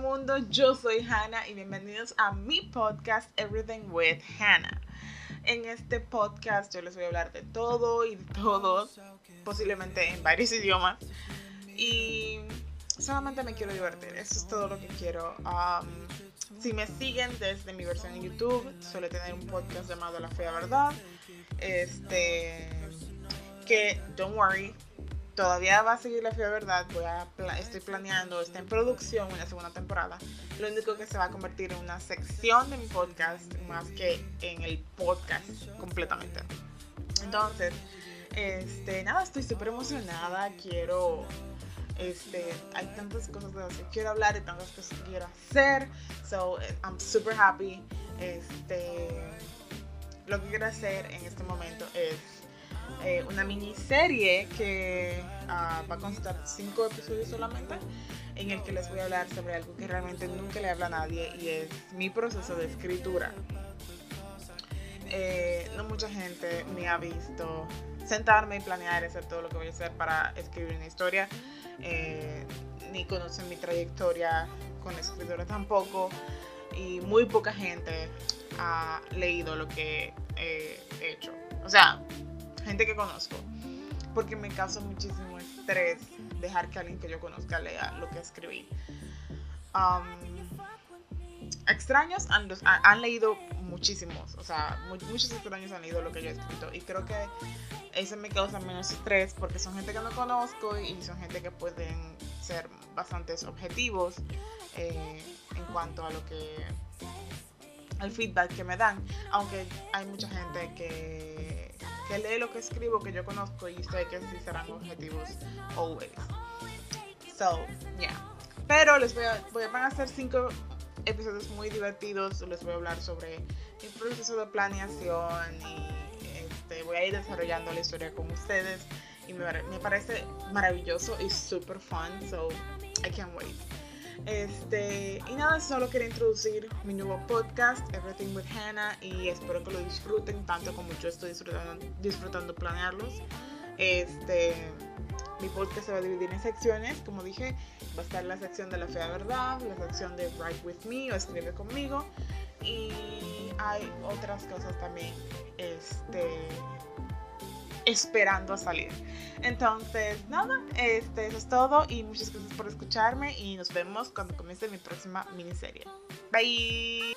mundo, yo soy Hannah y bienvenidos a mi podcast Everything with Hannah. En este podcast yo les voy a hablar de todo y de todos, posiblemente en varios idiomas. Y solamente me quiero divertir, eso es todo lo que quiero. Um, si me siguen desde mi versión en YouTube, suele tener un podcast llamado La Fea Verdad. Este, que, don't worry, todavía va a seguir la fea verdad. Voy a estoy planeando, está en producción una segunda temporada. Lo único que se va a convertir en una sección de mi podcast más que en el podcast completamente. Entonces, este, nada, estoy súper emocionada. Quiero, este, hay tantas cosas de las que quiero hablar y tantas cosas que quiero hacer. So, I'm super happy. Este, lo que quiero hacer en este momento es eh, una miniserie que ah, va a constar cinco episodios solamente, en el que les voy a hablar sobre algo que realmente nunca le habla a nadie y es mi proceso de escritura. Eh, no mucha gente me ha visto sentarme y planear hacer todo lo que voy a hacer para escribir una historia, eh, ni conocen mi trayectoria con la escritura tampoco, y muy poca gente ha leído lo que he hecho. O sea, gente que conozco, porque me causa muchísimo estrés dejar que alguien que yo conozca lea lo que escribí. extraños han, leído muchísimos, o sea, muchos extraños han leído lo que yo he escrito y creo que eso me causa menos estrés porque son gente que no conozco y son gente que pueden ser bastantes objetivos eh, en cuanto a lo que al feedback que me dan, aunque hay mucha gente que que lee lo que escribo, que yo conozco y sé que sí serán objetivos always. So, yeah. Pero les voy a, voy van a hacer cinco episodios muy divertidos. Les voy a hablar sobre mi proceso de planeación y este, voy a ir desarrollando la historia con ustedes. Y me, me parece maravilloso y super fun. So, I can't wait. Este, y nada, solo quería introducir mi nuevo podcast, Everything with Hannah, y espero que lo disfruten tanto como yo estoy disfrutando, disfrutando planearlos. Este, mi podcast se va a dividir en secciones, como dije, va a estar la sección de la fea verdad, la sección de Write with me o escribe conmigo, y hay otras cosas también, este, esperando a salir. Entonces, nada, este, eso es todo y muchas gracias por escucharme y nos vemos cuando comience mi próxima miniserie. Bye.